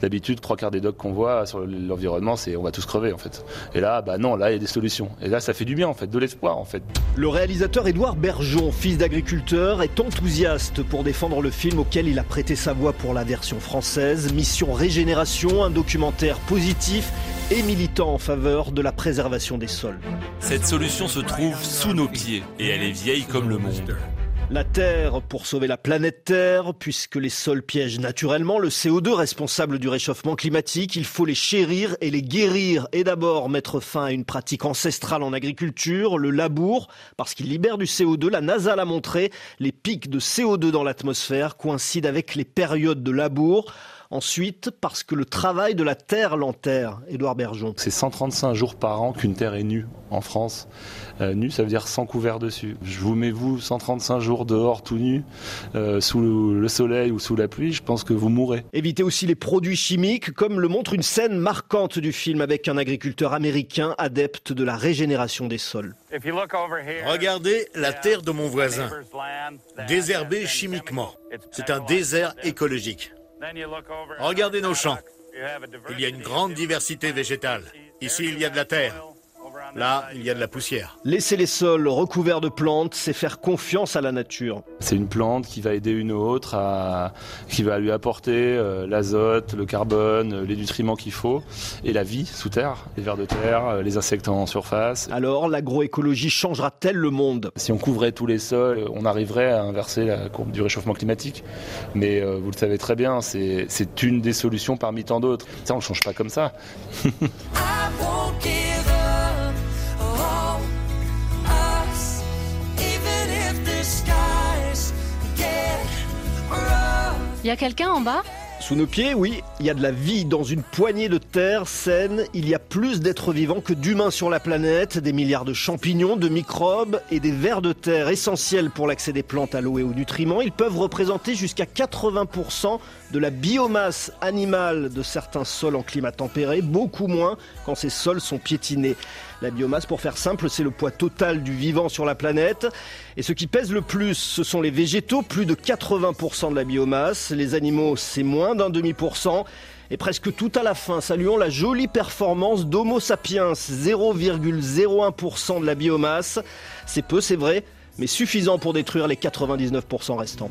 D'habitude, trois quarts des docs qu'on voit sur l'environnement, c'est on va tous crever en fait. Et là, bah non, là il y a des solutions. Et là, ça fait du bien en fait, de l'espoir en fait. Le réalisateur Édouard Bergeon, fils d'agriculteur, est enthousiaste pour défendre le film auquel il a prêté sa voix pour la version française. Mission Régénération, un documentaire positif et militant en faveur de la préservation des sols. Cette solution se trouve sous nos pieds et elle est vieille comme le monde. La Terre pour sauver la planète Terre, puisque les sols piègent naturellement le CO2 responsable du réchauffement climatique, il faut les chérir et les guérir et d'abord mettre fin à une pratique ancestrale en agriculture, le labour, parce qu'il libère du CO2. La NASA l'a montré, les pics de CO2 dans l'atmosphère coïncident avec les périodes de labour. Ensuite, parce que le travail de la terre l'enterre, Édouard Bergeon. C'est 135 jours par an qu'une terre est nue en France. Euh, nue, ça veut dire sans couvert dessus. Je vous mets vous 135 jours dehors tout nu, euh, sous le soleil ou sous la pluie, je pense que vous mourrez. Évitez aussi les produits chimiques, comme le montre une scène marquante du film avec un agriculteur américain adepte de la régénération des sols. Regardez la terre de mon voisin, désherbée chimiquement. C'est un désert écologique. Regardez nos champs. Il y a une grande diversité végétale. Ici, il y a de la terre. Là, il y a de la poussière. Laisser les sols recouverts de plantes, c'est faire confiance à la nature. C'est une plante qui va aider une autre, à, qui va lui apporter euh, l'azote, le carbone, les nutriments qu'il faut, et la vie sous terre, les vers de terre, euh, les insectes en surface. Alors, l'agroécologie changera-t-elle le monde? Si on couvrait tous les sols, on arriverait à inverser la courbe du réchauffement climatique. Mais euh, vous le savez très bien, c'est une des solutions parmi tant d'autres. Ça, on ne change pas comme ça. y a quelqu'un en bas? Sous nos pieds, oui, il y a de la vie dans une poignée de terre saine. Il y a plus d'êtres vivants que d'humains sur la planète, des milliards de champignons, de microbes et des vers de terre essentiels pour l'accès des plantes à l'eau et aux nutriments. Ils peuvent représenter jusqu'à 80% de la biomasse animale de certains sols en climat tempéré, beaucoup moins quand ces sols sont piétinés. La biomasse, pour faire simple, c'est le poids total du vivant sur la planète. Et ce qui pèse le plus, ce sont les végétaux, plus de 80% de la biomasse. Les animaux, c'est moins d'un demi pour cent. Et presque tout à la fin, saluons la jolie performance d'Homo sapiens, 0,01% de la biomasse. C'est peu, c'est vrai, mais suffisant pour détruire les 99% restants.